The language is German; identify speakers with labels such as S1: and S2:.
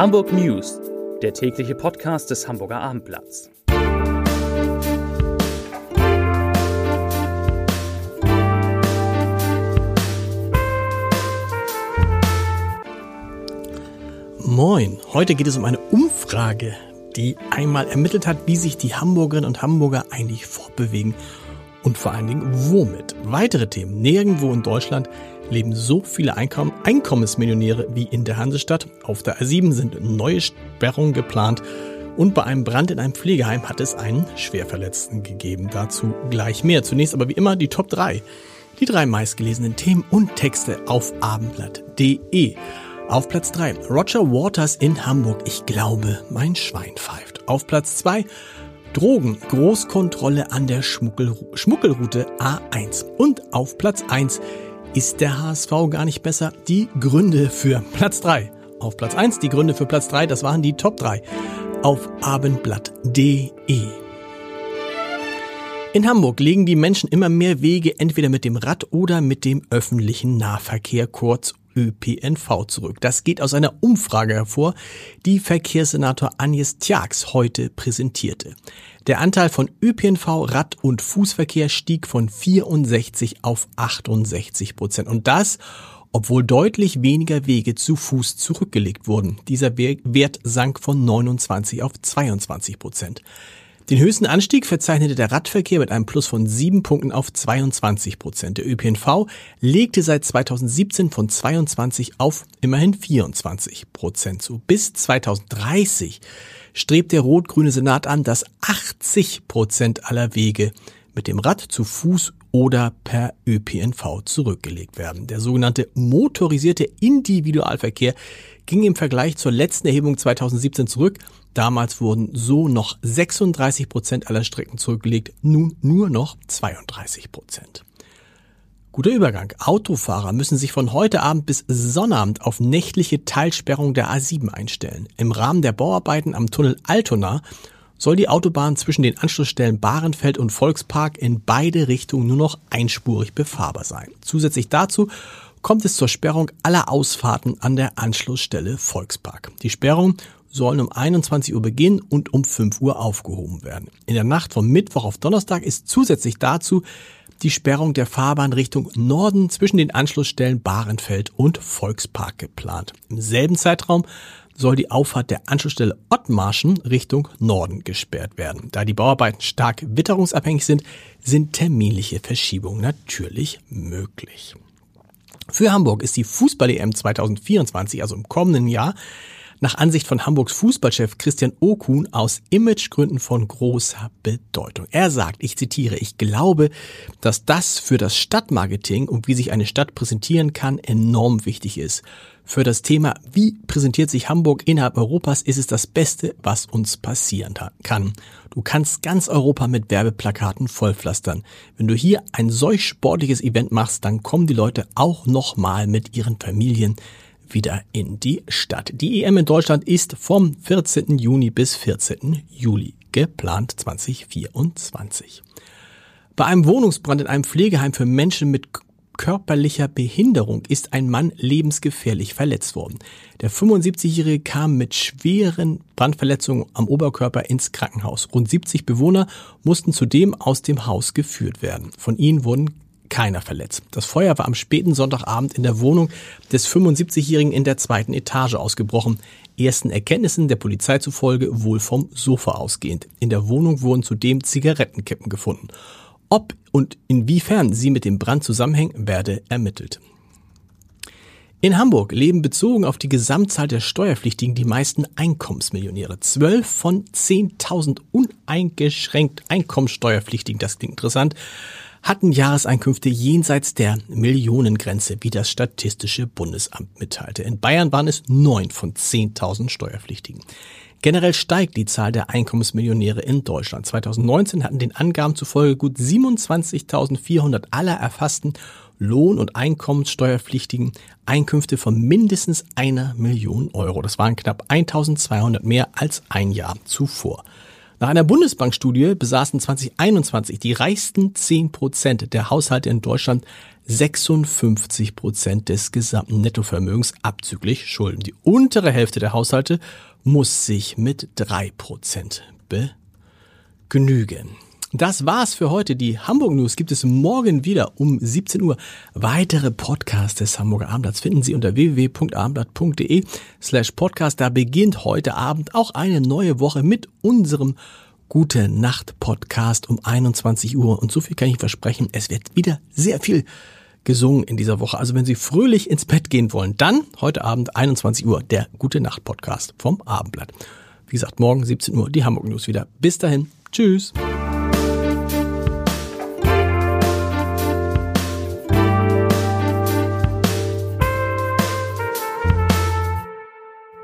S1: Hamburg News, der tägliche Podcast des Hamburger Abendblatts.
S2: Moin, heute geht es um eine Umfrage, die einmal ermittelt hat, wie sich die Hamburgerinnen und Hamburger eigentlich fortbewegen und vor allen Dingen womit. Weitere Themen. Nirgendwo in Deutschland leben so viele Einkommen Einkommensmillionäre wie in der Hansestadt. Auf der A7 sind neue Sperrungen geplant. Und bei einem Brand in einem Pflegeheim hat es einen Schwerverletzten gegeben. Dazu gleich mehr. Zunächst aber wie immer die Top 3. Die drei meistgelesenen Themen und Texte auf abendblatt.de. Auf Platz 3 Roger Waters in Hamburg. Ich glaube, mein Schwein pfeift. Auf Platz 2 Drogen, Großkontrolle an der Schmuggel Schmuggelroute A1. Und auf Platz 1 ist der HSV gar nicht besser. Die Gründe für Platz 3. Auf Platz 1 die Gründe für Platz 3, das waren die Top 3. Auf abendblatt.de. In Hamburg legen die Menschen immer mehr Wege entweder mit dem Rad oder mit dem öffentlichen Nahverkehr, kurz ÖPNV zurück. Das geht aus einer Umfrage hervor, die Verkehrssenator Agnes Tjax heute präsentierte. Der Anteil von ÖPNV, Rad- und Fußverkehr stieg von 64 auf 68 Prozent. Und das, obwohl deutlich weniger Wege zu Fuß zurückgelegt wurden. Dieser Wert sank von 29 auf 22 Prozent. Den höchsten Anstieg verzeichnete der Radverkehr mit einem Plus von 7 Punkten auf 22 Prozent. Der ÖPNV legte seit 2017 von 22 auf immerhin 24 Prozent zu. Bis 2030 strebt der rot-grüne Senat an, dass 80 Prozent aller Wege mit dem Rad zu Fuß oder per ÖPNV zurückgelegt werden. Der sogenannte motorisierte Individualverkehr ging im Vergleich zur letzten Erhebung 2017 zurück. Damals wurden so noch 36 Prozent aller Strecken zurückgelegt, nun nur noch 32 Prozent. Guter Übergang. Autofahrer müssen sich von heute Abend bis Sonnabend auf nächtliche Teilsperrung der A7 einstellen. Im Rahmen der Bauarbeiten am Tunnel Altona soll die Autobahn zwischen den Anschlussstellen Bahrenfeld und Volkspark in beide Richtungen nur noch einspurig befahrbar sein. Zusätzlich dazu kommt es zur Sperrung aller Ausfahrten an der Anschlussstelle Volkspark. Die Sperrung sollen um 21 Uhr beginnen und um 5 Uhr aufgehoben werden. In der Nacht vom Mittwoch auf Donnerstag ist zusätzlich dazu die Sperrung der Fahrbahn Richtung Norden zwischen den Anschlussstellen Bahrenfeld und Volkspark geplant. Im selben Zeitraum soll die Auffahrt der Anschlussstelle Ottmarschen Richtung Norden gesperrt werden. Da die Bauarbeiten stark witterungsabhängig sind, sind terminliche Verschiebungen natürlich möglich. Für Hamburg ist die Fußball-EM 2024, also im kommenden Jahr, nach Ansicht von Hamburgs Fußballchef Christian Okun aus Imagegründen von großer Bedeutung. Er sagt, ich zitiere, ich glaube, dass das für das Stadtmarketing und wie sich eine Stadt präsentieren kann enorm wichtig ist. Für das Thema, wie präsentiert sich Hamburg innerhalb Europas, ist es das Beste, was uns passieren kann. Du kannst ganz Europa mit Werbeplakaten vollpflastern. Wenn du hier ein solch sportliches Event machst, dann kommen die Leute auch nochmal mit ihren Familien wieder in die Stadt. Die EM in Deutschland ist vom 14. Juni bis 14. Juli geplant 2024. Bei einem Wohnungsbrand in einem Pflegeheim für Menschen mit körperlicher Behinderung ist ein Mann lebensgefährlich verletzt worden. Der 75-Jährige kam mit schweren Brandverletzungen am Oberkörper ins Krankenhaus. Rund 70 Bewohner mussten zudem aus dem Haus geführt werden. Von ihnen wurden keiner verletzt. Das Feuer war am späten Sonntagabend in der Wohnung des 75-Jährigen in der zweiten Etage ausgebrochen. Ersten Erkenntnissen der Polizei zufolge wohl vom Sofa ausgehend. In der Wohnung wurden zudem Zigarettenkippen gefunden. Ob und inwiefern sie mit dem Brand zusammenhängen, werde ermittelt. In Hamburg leben bezogen auf die Gesamtzahl der Steuerpflichtigen die meisten Einkommensmillionäre. Zwölf von 10.000 uneingeschränkt Einkommenssteuerpflichtigen, das klingt interessant, hatten Jahreseinkünfte jenseits der Millionengrenze, wie das Statistische Bundesamt mitteilte. In Bayern waren es neun von 10.000 Steuerpflichtigen. Generell steigt die Zahl der Einkommensmillionäre in Deutschland. 2019 hatten den Angaben zufolge gut 27.400 aller erfassten Lohn- und Einkommenssteuerpflichtigen Einkünfte von mindestens einer Million Euro. Das waren knapp 1.200 mehr als ein Jahr zuvor. Nach einer Bundesbankstudie besaßen 2021 die reichsten 10 Prozent der Haushalte in Deutschland 56 Prozent des gesamten Nettovermögens abzüglich Schulden. Die untere Hälfte der Haushalte muss sich mit drei Prozent begnügen. Das war's für heute. Die Hamburg News gibt es morgen wieder um 17 Uhr. Weitere Podcasts des Hamburger Abendblatts finden Sie unter www.abendblatt.de slash podcast. Da beginnt heute Abend auch eine neue Woche mit unserem Gute Nacht Podcast um 21 Uhr. Und so viel kann ich versprechen. Es wird wieder sehr viel gesungen in dieser Woche. Also wenn Sie fröhlich ins Bett gehen wollen, dann heute Abend 21 Uhr der Gute Nacht Podcast vom Abendblatt. Wie gesagt, morgen 17 Uhr die Hamburg News wieder. Bis dahin. Tschüss.